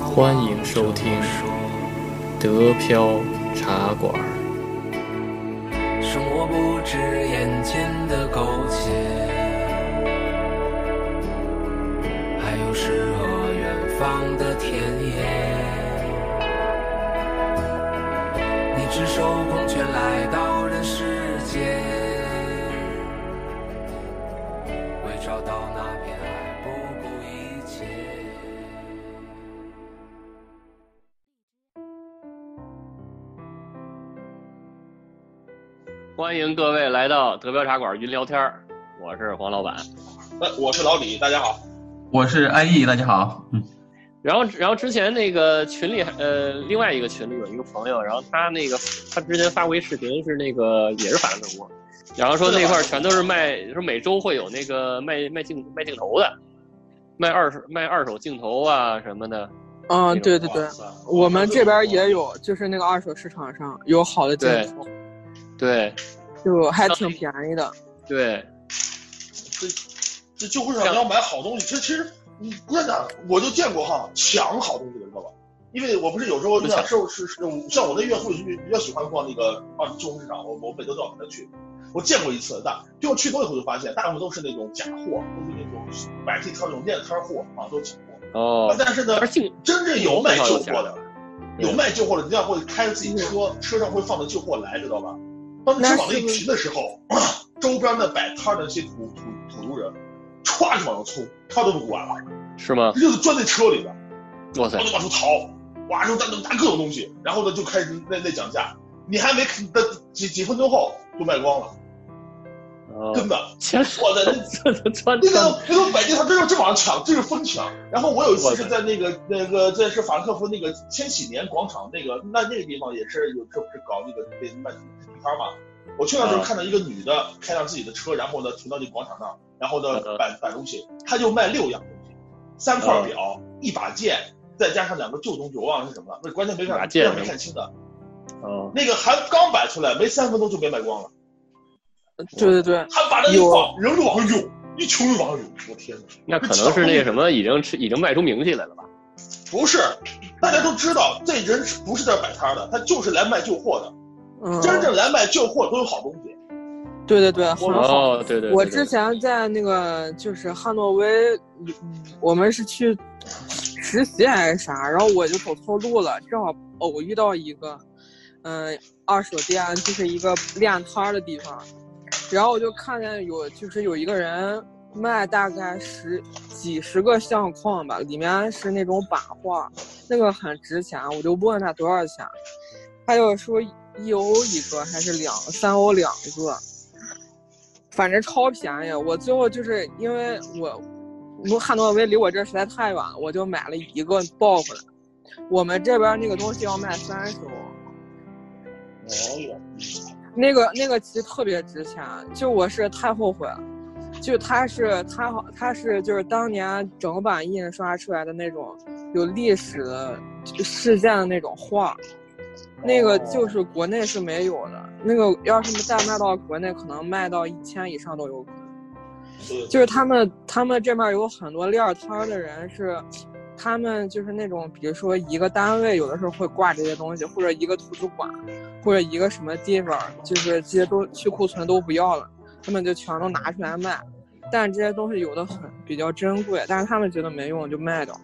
欢迎收听德飘茶馆。生活不止眼前的苟且，还有诗和远方的田野。你赤手空拳来到欢迎各位来到德标茶馆云聊天儿，我是黄老板。呃，我是老李，大家好。我是安逸，大家好。嗯，然后，然后之前那个群里，呃，另外一个群里有一个朋友，然后他那个他之前发过一视频，是那个也是法兰克福，然后说那块儿全都是卖，说每周会有那个卖卖镜卖镜头的，卖二手卖二手镜头啊什么的。嗯，对对对，我们这边也有，就是那个二手市场上有好的镜头，对就还挺便宜的。对，这旧货市场你要买好东西，其实其实你真的我就见过哈抢好东西的，知道吧？因为我不是有时候那时候是是像我那岳父就比较喜欢逛那个啊旧货市场，我我每周都要跟他去。我见过一次，但结果去多以后就发现，大部分都是那种假货，都是那种摆地摊那种面摊货啊，都是假货。哦，但是呢真正有卖旧货的，嗯有卖旧货的，人家会开着自己车，车上会放着旧货来，知道吧？当车往那一停的时候，周边的摆摊的那些土土土族人，歘就往上冲，他都不管了，是吗？就是钻在车里边，哇塞然后，就往出逃，哇，就拿拿各种东西，然后呢就开始那那讲价，你还没的几几分钟后就卖光了，哦真的，前我在那。那个那个摆地摊真是真往上抢，真是疯抢。然后我有一次是在那个那个这是法兰克福那个千禧年广场那个那那个地方也是有这不是搞那个被卖地摊嘛。我去那时候看到一个女的开上自己的车，然后呢停到那广场那儿，然后呢嗯摆摆东西，她就卖六样东西，三块表，一把剑，再加上两个旧东西，我忘了是什么了，那关键没看，把剑没看清的。哦，那个还刚摆出来没三分钟就被卖光了，对对对，他把那一有放，人就往上涌，一群人往上涌，我天哪！那可能是那个什么，已经是已经卖出名气来了吧？不是，大家都知道这人不是这摆摊的，他就是来卖旧货的。嗯，真正来卖旧货都有好东西。对对对，很好。哦，对对，对我之前在那个就是汉诺威，嗯我们是去实习还是啥，然后我就走错路了，正好偶遇到一个，嗯、二手店，就是一个练摊儿的地方，然后我就看见有就是有一个人卖大概十几十个相框吧，里面是那种版画，那个很值钱，我就问他多少钱，他就说一欧一个还是两三欧两个。反正超便宜。我最后就是因为我，我汉诺威离我这儿实在太远了，我就买了一个抱回来。我们这边那个东西要卖三十欧，那个那个其实特别值钱，就我是太后悔了。就它是它好，它是就是当年整版印刷出来的那种有历史的事件的那种画，那个就是国内是没有的。那个要是再卖到国内，可能卖到一千以上都有可能。就是他们他们这边有很多练摊儿的人是，他们就是那种，比如说一个单位有的时候会挂这些东西，或者一个图书馆，或者一个什么地方，就是这些都去库存都不要了，他们就全都拿出来卖。但这些东西有的很比较珍贵，但是他们觉得没用就卖掉。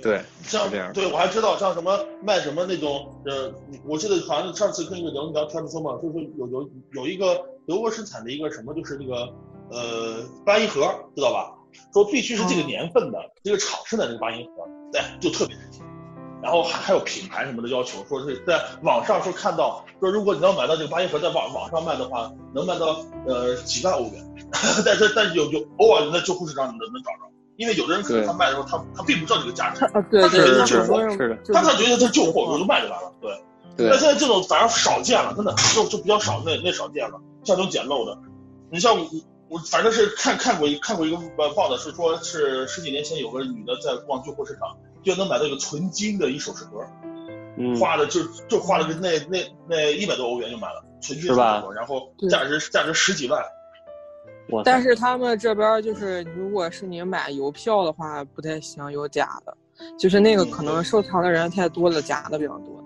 对，像这样对我还知道像什么卖什么那种呃，我记得好像上次跟一个聊聊天的时候嘛，就是有有有一个德国生产的一个什么，就是那个呃八音盒，知道吧？说必须是这个年份的，这个厂生产这个八音盒，对，就特别值钱。然后还还有品牌什么的要求，说是在网上说看到说，如果你要买到这个八音盒在网网上卖的话，能卖到呃几万欧元，但是但是有有偶尔你在旧货市场你能能找着，因为有的人可能他卖的时候他他并不知道这个价值，啊，对对，有是是很多人是的他他觉得他是旧货，我就卖就完了。对，对那现在这种反而少见了，真的就就比较少，那那少见了。像这种捡漏的，你像我我反正是看看过一看过一个呃报道，是说是十几年前有个女的在逛旧货市场，就能买到一个纯金的一首饰盒，嗯，花了就就花了个那那那一百多欧元就买了纯金是吧首饰盒，然后价值价值十几万。但是他们这边就是，如果是你买邮票的话，不太行，有假的，就是那个可能收藏的人太多了，假的比较多。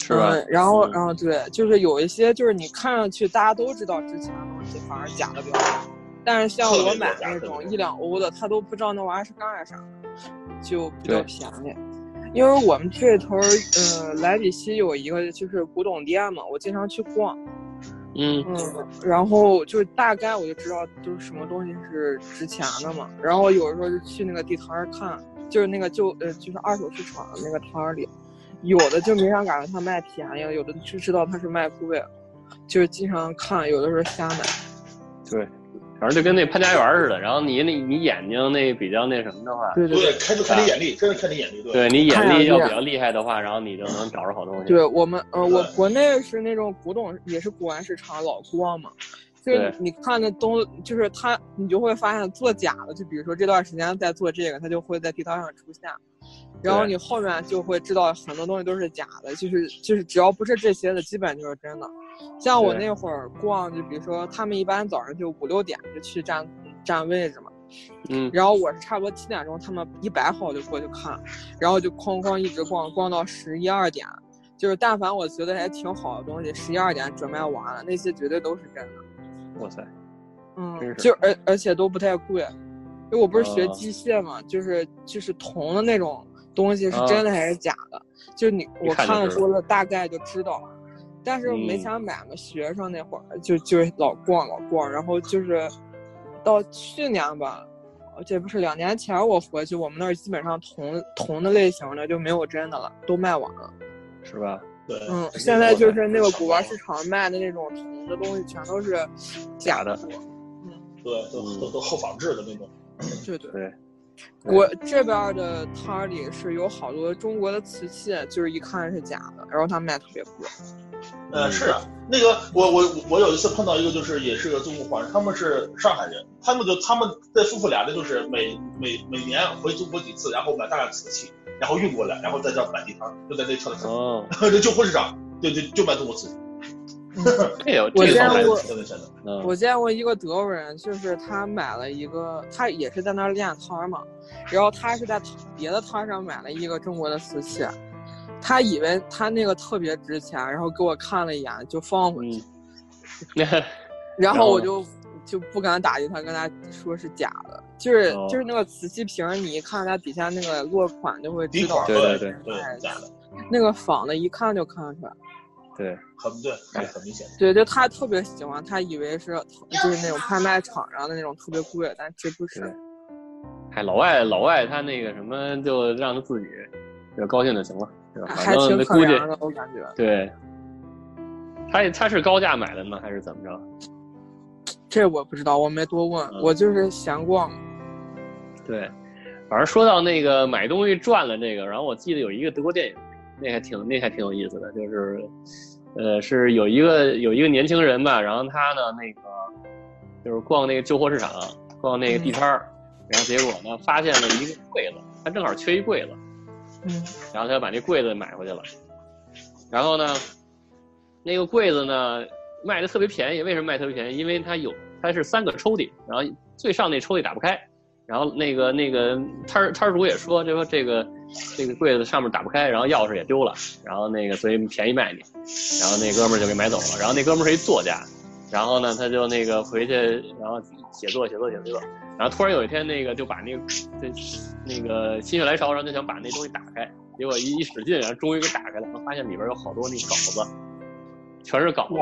是吧？嗯、然后，嗯然后对，就是有一些就是你看上去大家都知道值钱的东西，反而假的比较多。但是像我买那种一两欧的，他都不知道那玩意儿是干啥的，就比较便宜。因为我们这头儿，呃，莱比锡有一个就是古董店嘛，我经常去逛。嗯嗯，然后就大概我就知道就是什么东西是值钱的嘛。然后有时候就去那个地摊儿看，就是那个就呃就是二手市场那个摊儿里，有的就没啥感觉他卖便宜，有的就知道他是卖贵，就是经常看，有的时候瞎买。对，反正就跟那潘家园似的。然后你那你眼睛那比较那什么的话，对对，看就看你眼力，真的看你眼力，对。对你眼力眼力要比较厉害的话，然后你就能找着好东西。对我们呃，我国内是那种古董，也是古玩市场老逛嘛。就是你看的东，就是他，你就会发现做假的，就比如说这段时间在做这个，他就会在地摊上出现，然后你后面就会知道很多东西都是假的，就是就是只要不是这些的，基本就是真的。像我那会儿逛，就比如说他们一般早上就五六点就去占占位置嘛，嗯，然后我是差不多七点钟，他们一摆好就过去看，然后就哐哐一直逛，逛到十一二点。就是但凡我觉得还挺好的东西，十一二点准备完了，那些绝对都是真的。哇塞，嗯，就而而且都不太贵，因为我不是学哦机械嘛，就是就是铜的那种东西是啊真的还是假的，就你我看了多了大概就知道了。但是没嗯钱买嘛，学生那会儿就就老逛老逛，然后就是到去年吧，呃这不是两年前我回去，我们那儿基本上铜铜的类型的就没有真的了，都卖完了。是吧？对，嗯，现在就是那个古玩市场卖的那种铜的东西，全都是假的。嗯对，都都都后仿制的那种。对对。对，我这边的摊儿里是有好多中国的瓷器，就是一看是假的，然后他卖特别贵。呃，是啊，那个我我我有一次碰到一个，就是也是个中国华人，他们是上海人，他们就他们这夫妇俩呢，就是每每每年回中国几次，然后买大量瓷器，然后运过来，然后在这儿摆地摊儿，就在那车里哦，就旧货市场，对对就卖中国瓷器，这有我见过我见过一个德国人，就是他买了一个，他也是在那儿练摊儿嘛，然后他是在别的摊儿上买了一个中国的瓷器，他以为他那个特别值钱，然后给我看了一眼就放回去，嗯，然 然后后我就就不敢打击他，跟他说是假的，就是、哦。就是那个瓷器瓶儿，你一看它底下那个落款就会知道对对对。对哎假的，那个仿的，一看就看得出来。对，很对，很很明显。对，就他特别喜欢，他以为是就是那种拍卖场上的那种特别贵，但其实不是哎。老外老外他那个什么，就让他自己就高兴就行了，对吧？反还挺正估计可怜的，我感觉。对。他他是高价买的吗，还是怎么着？这我不知道，我没多问，嗯我就是闲逛。对，反正说到那个买东西赚了这个，然后我记得有一个德国电影，那还挺那还挺有意思的，就是，呃，是有一个有一个年轻人吧，然后他呢那个就是逛那个旧货市场，逛那个地摊儿，然后结果呢发现了一个柜子，他正好缺一柜子，嗯然后他就把那柜子买回去了，然后呢，那个柜子呢卖的特别便宜，为什么卖特别便宜？因为它有它是三个抽屉，然后最上那抽屉打不开，然后那个那个摊儿摊主也说，就说这个这个柜子上面打不开，然后钥匙也丢了，然后那个所以便宜卖你，然后那哥们儿就给买走了，然后那哥们儿是一作家，然后呢他就那个回去然后写作写作写作，然后突然有一天那个就把那个这那个心血来潮，然后就想把那东西打开，结果一一使劲，然后终于给打开了，然后发现里边有好多那稿子，全是稿子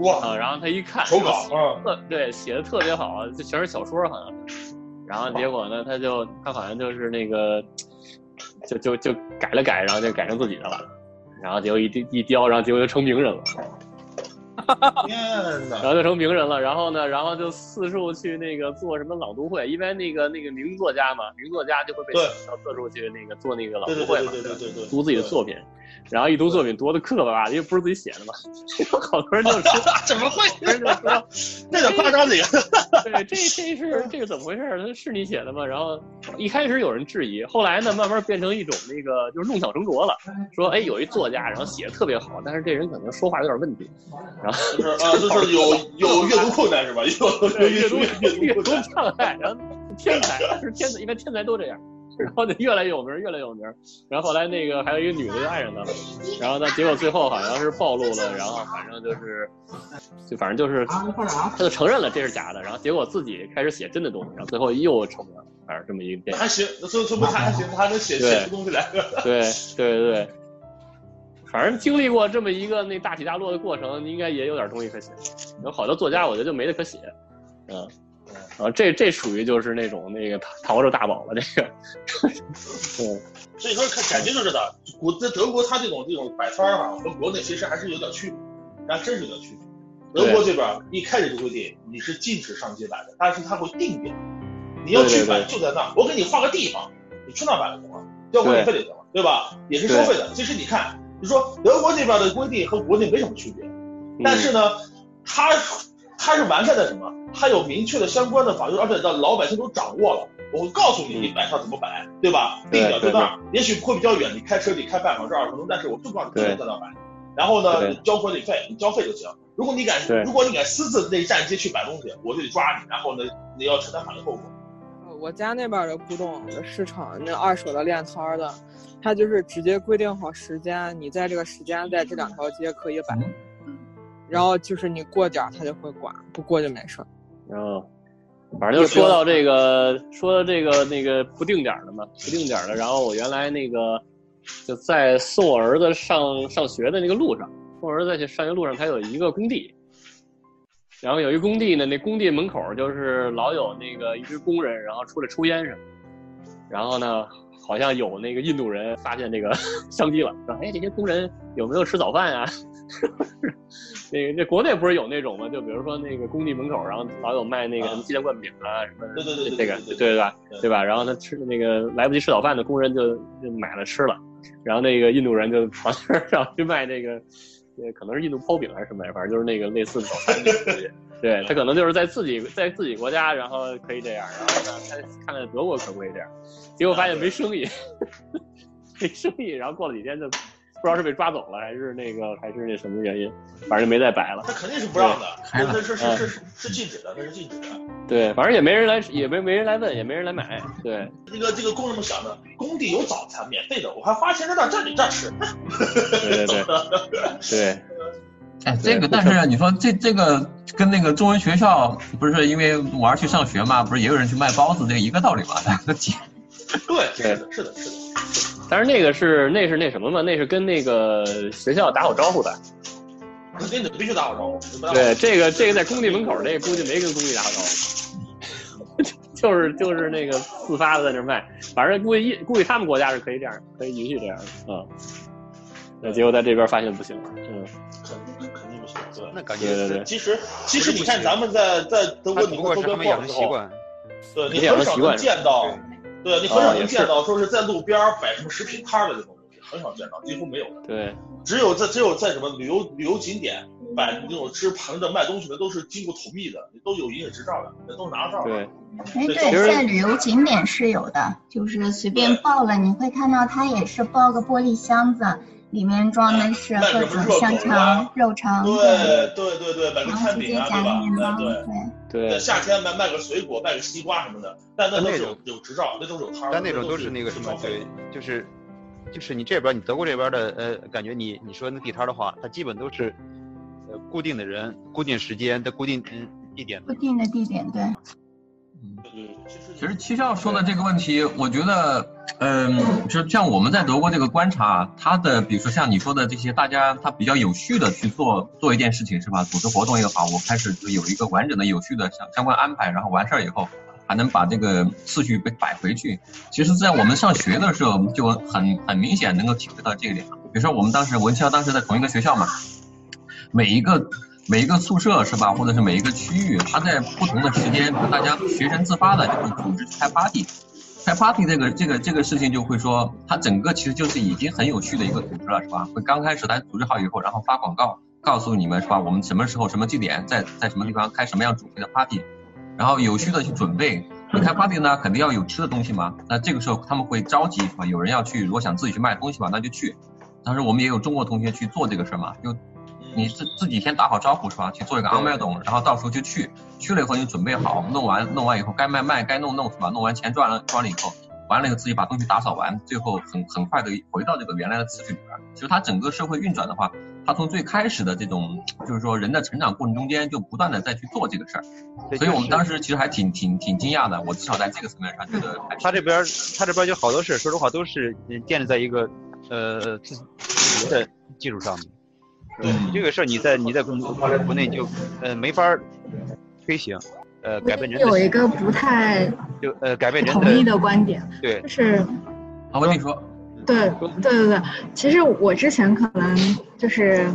哇啊，然后他一看手稿嗯，特对写的特别好，就全是小说好像是。然后结果呢，他就他好像就是那个，就就就改了改，然后就改成自己的了。然后结果一一雕，然后结果就成名人了，天然！后就成名人了。然后呢，然后就四处去那个做什么朗读会，因为那个那个名作家嘛，名作家就会被对请到四处去那个做那个朗对对对读会嘛，对对对对，读自己的作品。然后一读作品读的磕磕巴巴的，因为不是自己写的嘛，有 好多人就说，怎么会？好多人就说。那点夸张点。对，这这是这个怎么回事儿？它是你写的吗？然后一开始有人质疑，后来呢，慢慢变成一种那个就是弄巧成拙了，说哎有一作家，然后写的特别好，但是这人可能说话有点问题，然后就是啊，就是有有阅读困难是吧？有有阅读阅阅读。障碍，然后天才是天才，一般天才都这样。然后就越来越有名，越来越有名。然后后来那个还有一个女的就爱上他了，然后呢，结果最后好像是暴露了，然后反正就是，就反正就是，他就承认了这是假的，然后结果自己开始写真的东西，然后最后又成名了，反正这么一个电影。还行，说说不他还行，他还能写写出东西来。对对对对，反正经历过这么一个那大起大落的过程，应该也有点东西可写。有好多作家，我觉得就没得可写，嗯。啊，这这属于就是那种那个淘淘着大宝了，这个，对，所以说看感觉就是的，国在德国，它这种这种摆摊儿哈，和国内其实还是有点区别，还真是有点区别。德国这边一开始就规定你是禁止上街摆的，但是它会定点，你要去摆就在那儿，我给你画个地方，你去那儿摆就行了，交管理费就行了，对吧？也是收费的。其实你看，就说德国这边的规定和国内没什么区别，但是呢，它它是完善的什么？它有明确的相关的法律，而且让老百姓都掌握了。我会告诉你，你摆摊怎么摆，对吧？定点在那儿，也许会比较远，你开车得开半小时、二十分钟，但是我就告诉你，在那儿摆。然后呢，交管理费，你交费就行。如果你敢，如果你敢私自那站街去摆东西，我就得抓你，然后呢，你要承担法律后果。我家那边的古董的市场，那二手的练摊的，他就是直接规定好时间，你在这个时间在这两条街可以摆，然后就是你过点儿他就会管，不过就没事儿。嗯，反正就说到这个，说到这个那个不定点的嘛，不定点的。然后我原来那个就在送我儿子上上学的那个路上，送我儿子在上学路上，他有一个工地，然后有一工地呢，那工地门口就是老有那个一堆工人，然后出来抽烟什么。然后呢，好像有那个印度人发现这个 商机了，说：“哎，这些工人有没有吃早饭呀？” 那个这国内不是有那种吗？就比如说那个工地门口，然后老有卖那个什么鸡蛋灌饼啊，什么对对对这个对对吧？对吧？然后他吃那个来不及吃早饭的工人就就买了吃了，然后那个印度人就跑那儿上去卖那个，呃，可能是印度泡饼还是什么，反正就是那个类似早餐的东西。对他可能就是在自己在自己国家，然后可以这样，然后呢，他看看德国可不可以这样，结果发现没生意，没生意，然后过了几天就。不知道是被抓走了还是那个还是那什么原因，反正就没再摆了。他肯定是不让的，那是是是是是禁止的，那是禁止的。对，反正也没人来，也没没人来问，也没人来买。对，那个这个工人们想的，工地有早餐免费的，我还花钱在那站里这吃。对对对 对。哎，这个但是你说这这个跟那个中文学校不是因为我儿去上学嘛，不是也有人去卖包子，这一个道理嘛？对，是的，是的，是的。但是那个是那是那什么嘛？那是跟那个学校打好招呼的。肯定得必须打好招呼。对，这个这个在工地门口，这个估计没跟工地打好招呼，就是就是那个自发的在那卖。反正估计估计他们国家是可以这样，可以允许这样的啊。那结果在这边发现不行，嗯，肯肯定不行。对，那感觉对对对。其实其实你看咱们在在德国你不过是他们养成习惯。对你很少能见到。对你很少能见到说是在路边摆什么食品摊的这种东西，很少见到，几乎没有的。对，只有在只有在什么旅游旅游景点摆那种吃盘的卖东西的，都是经过统一的，都有营业执照的，那都拿着照。对，哎，对，在旅游景点是有的，就是随便报了，你会看到它也是包个玻璃箱子。里面装的是各种香肠、肉肠，对对对对，买个餐饼啊，对吧？对对，夏天卖卖个水果，卖个西瓜什么的，但那都是有有执照，那都是有摊儿但那种都是那个什么，对，就是就是你这边你德国这边的呃，感觉你你说那地摊的话，它基本都是呃固定的人、固定时间的固定嗯地点。固定的地点，对。嗯对，其实七少说的这个问题，我觉得，嗯，就像我们在德国这个观察啊，他的比如说像你说的这些，大家他比较有序的去做做一件事情是吧？组织活动也好，我开始就有一个完整的、有序的相相关安排，然后完事儿以后还能把这个次序被摆回去。其实，在我们上学的时候就很很明显能够体会到这一点。比如说我们当时文校当时在同一个学校嘛，每一个。每一个宿舍是吧，或者是每一个区域，它在不同的时间，大家学生自发的就会组织开 party，开 party 这个这个这个事情就会说，它整个其实就是已经很有序的一个组织了，是吧？会刚开始它组织好以后，然后发广告告诉你们是吧？我们什么时候什么地点在在什么地方开什么样主题的 party，然后有序的去准备。你开 party 呢，肯定要有吃的东西嘛。那这个时候他们会召集是吧？有人要去，如果想自己去卖东西嘛，那就去。当时我们也有中国同学去做这个事儿嘛，就。你自自己先打好招呼是吧？去做一个安排懂，然后到时候就去，去了以后你准备好，弄完弄完以后该卖卖，该弄弄是吧？弄完钱赚了赚了以后，完了以后自己把东西打扫完，最后很很快的回到这个原来的次序里边。其实它整个社会运转的话，它从最开始的这种就是说人的成长过程中间就不断的在去做这个事儿，所以我们当时其实还挺挺挺惊讶的。我至少在这个层面上觉得还他这边儿他这边儿就好多事，说实话都是嗯建立在一个呃自己的基础上面。嗯。这个事儿你在你在国国内就呃没法儿推行，呃改变人的有一个不太就呃改变人同意的观点，对就是。好，我跟你说，对对对对，其实我之前可能就是，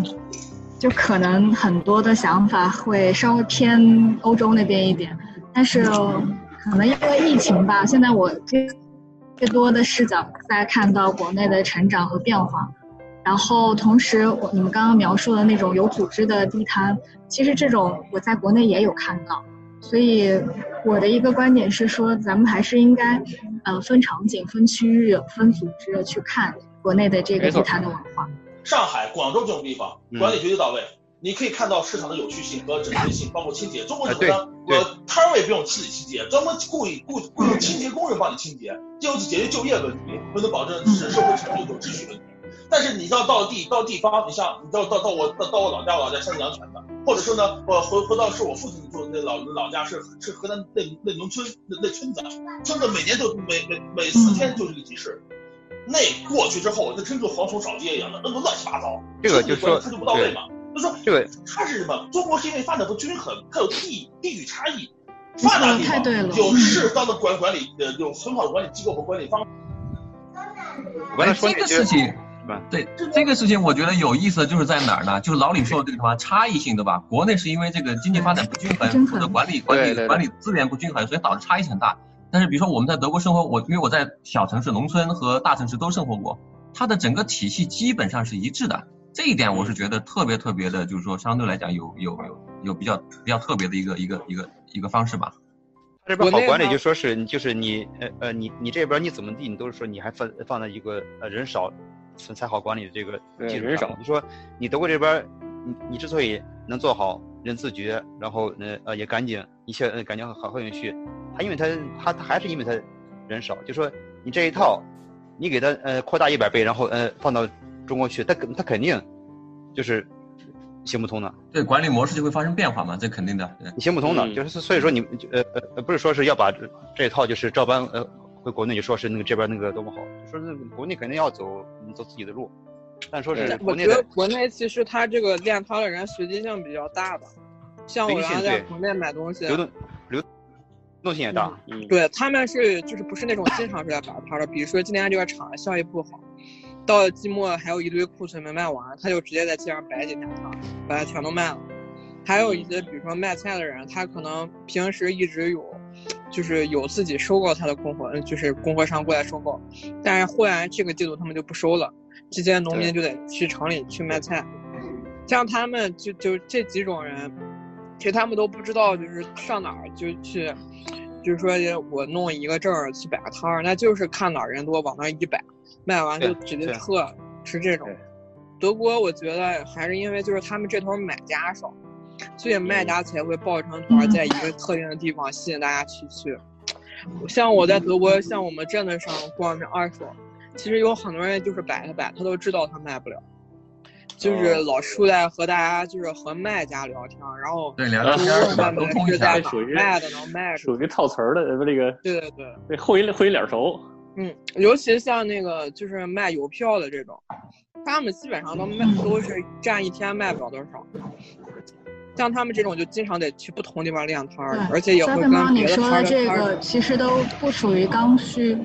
就可能很多的想法会稍微偏欧洲那边一点，但是可能因为疫情吧，现在我更更多的视角在看到国内的成长和变化，然后同时我你们刚刚描述的那种有组织的地摊，其实这种我在国内也有看到，所以我的一个观点是说，咱们还是应该，呃，分场景、分区域、分组织去看国内的这个地摊的文化。上海、广州这种地方嗯管理绝对到位。你可以看到市场的有序性和整洁性，包括清洁。中国啊怎么呢？对我摊位不用自己清洁，专门雇一雇雇佣清洁工人帮你清洁，就是解决就业问题，又能保证是社会秩序有秩序问题。但是你要到地到地方，你像你到到到我到到我老家，我老家山东阳泉的，或者说呢，我回回到是我父亲住的那老老家是是河南那那农村那那村子，村子每年都每每每四天就是一个集市，那过去之后，那真就蝗虫扫街一样的，那都乱七八糟。这个就说他就不到位嘛。就说这个它是什么？中国是因为发展不均衡，它有地地域差异。发达地方对有适当的管管理，呃，有很好的管理机构和管理方法。我刚才说那些个事情是吧，对这个事情，我觉得有意思的就是在哪儿呢？就是老李说的这个什么差异性，对吧？国内是因为这个经济发展不均衡，或者管理管对对对理管理资源不均衡，所以导致差异性很大。但是比如说我们在德国生活，我因为我在小城市、农村和大城市都生活过，它的整个体系基本上是一致的。这一点我是觉得特别特别的，就是说相对来讲有有有有比较比较特别的一个一个一个一个方式吧。这边好管理国内就说是就是你呃呃你你这边你怎么地，你都是说你还放放在一个呃人少才好管理的这个对基础人少。上你说你德国这边你你之所以能做好人自觉，然后呃呃也干净，一切呃感觉好很有序，他因为他他他还是因为他人少，就说你这一套你给他呃扩大一百倍，然后呃放到中国去，他肯他肯定就是行不通的。对管理模式就会发生变化嘛，这肯定的。你行不通的，嗯就是所以说你呃呃呃不是说是要把这这一套就是照搬呃回国内就说是那个这边那个多么好，就说那个国内肯定要走嗯走自己的路，但说是对国内的我觉得国内其实他这个练摊的人随机性比较大吧，像我原来在国内买东西，流动流动性也大，嗯，对他们是就是不是那种经常是在摆摊的，比如说今天这个厂效益不好，到了季末还有一堆库存没卖完，他就直接在街上摆几天摊，把它全都卖了。还有一些比如说卖菜的人，他可能平时一直有，就是有自己收购他的供货，嗯就是供货商过来收购，但是忽然这个季度他们就不收了，这些农民就得去城里去卖菜。像他们就就这几种人，其实他们都不知道就是上哪儿就去，就是说我弄一个证儿去摆个摊儿，那就是看哪儿人多往那儿一摆，卖完就直接撤，是这种。德国我觉得还是因为就是他们这头买家少，所以卖家才会抱成团，在一个特定的地方吸引大家去去。像我在德国，像我们镇子上逛着二手，其实有很多人就是摆着摆，他都知道他卖不了，就是老出来和大家就是和卖家聊天，然后对聊聊天儿是吧？沟通一下是在。哪属于卖的能卖出去。属于套词儿的，呃不这个对对对，这后一后一脸熟。嗯，尤其像那个就是卖邮票的这种，他们基本上都卖都是站一天卖不了多少。像他们这种就经常得去不同地方练摊儿，对，而且也会跟你别的摊儿说的这个其实都不属于刚需。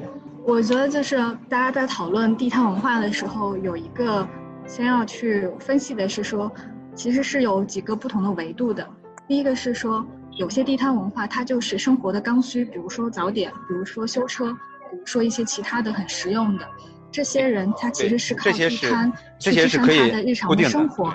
我觉得就是大家在讨论地摊文化的时候，有一个先要去分析的是说，其实是有几个不同的维度的。第一个是说，有些地摊文化它就是生活的刚需，比如说早点，比如说修车，比如说一些其他的很实用的。这些人他其实是靠地摊这去支撑他的日常的生活，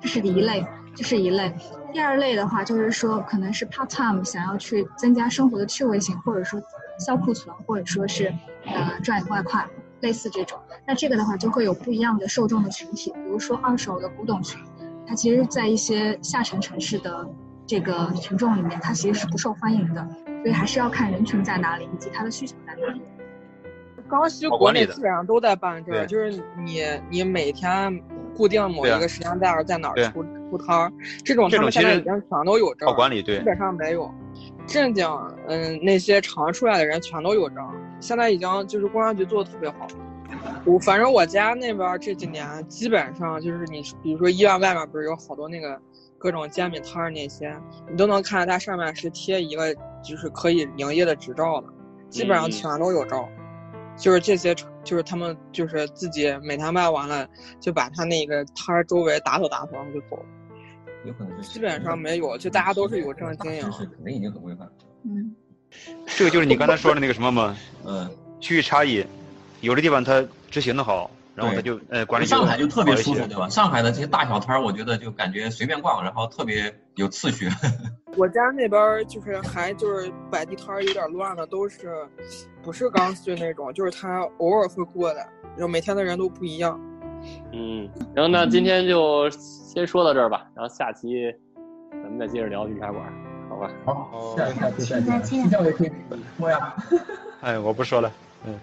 这是第一类，这是一类。第二类的话，就是说可能是 part time 想要去增加生活的趣味性，或者说销库存，或者说是呃赚外快，类似这种。那这个的话就会有不一样的受众的群体，比如说二手的古董群，它其实，在一些下沉城市的这个群众里面，它其实是不受欢迎的。所以还是要看人群在哪里，以及它的需求在哪里。刚需国内基本上都在办这个，就是你你每天固定某一个时间段在哪儿出出摊儿，这种他们现在已经全都有证，好管理对，基本上没有。正经嗯那些常出来的人全都有证，现在已经就是公安局做的特别好。我反正我家那边这几年基本上就是你比如说医院外面不是有好多那个。各种煎饼摊儿那些，你都能看到它上面是贴一个就是可以营业的执照的，基本上全都有照。就是这些，就是他们就是自己每天卖完了，就把他那个摊儿周围打扫打扫，然后就走。有可能是。基本上没有，就大家都是有证经营。是肯定已经很规范。嗯。这个就是你刚才说的那个什么吗？嗯。区域差异，有的地方它执行的好。然后他就呃管理上海就特别舒服，对吧？上海的这些大小摊儿，我觉得就感觉随便逛，然后特别有次序。我家那边就是还就是摆地摊儿有点乱的，都是不是刚需那种，就是他偶尔会过来，然后每天的人都不一样。嗯，然后那今天就先说到这儿吧，然后下期咱们再接着聊御茶馆，好吧？好，下下期再见。期待也可以说呀。哎，我不说了，嗯。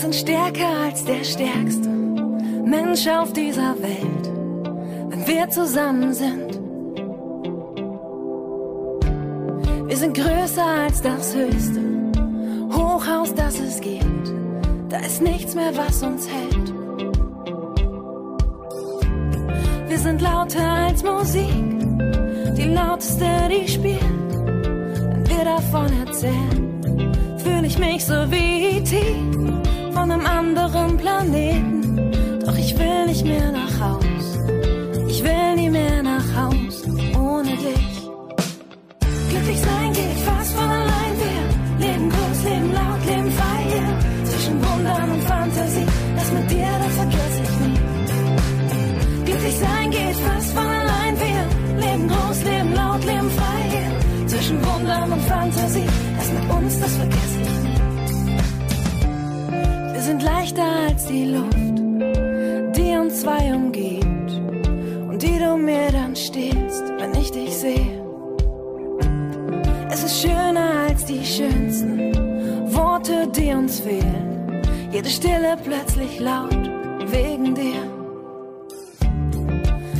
sind stärker als der stärkste Mensch auf dieser Welt, wenn wir zusammen sind. Wir sind größer als das höchste Hochhaus, das es gibt. Da ist nichts mehr, was uns hält. Wir sind lauter als Musik, die lauteste, die spielt. Wenn wir davon erzählen, fühle ich mich so wie tief von einem anderen Planeten. Doch ich will nicht mehr nach Haus. Fantasie. Das mit dir, das vergesse ich nie. Glücklich sein geht fast von allein. Wir leben groß, leben laut, leben frei. Zwischen Wundern und Fantasie. Das mit uns, das vergesse ich nie sind leichter als die Luft, die uns zwei umgibt und die du mir dann stiehlst, wenn ich dich sehe. Es ist schöner als die schönsten Worte, die uns fehlen. Jede Stille plötzlich laut wegen dir.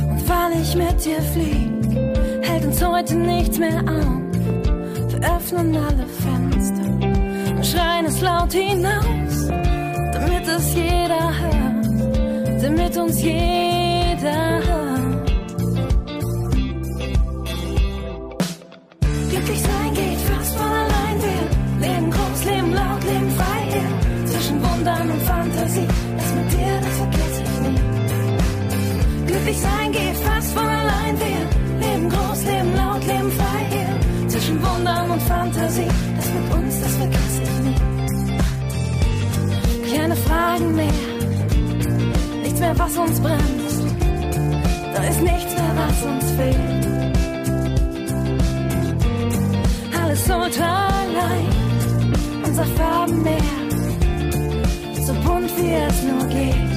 Und weil ich mit dir flieg, hält uns heute nichts mehr auf. Wir öffnen alle Fenster und schreien es laut hinaus damit es jeder hört, damit uns jeder was uns bremst, da ist nichts mehr, was uns fehlt. Alles ultraleicht, unser Farbenmeer, so bunt wie es nur geht.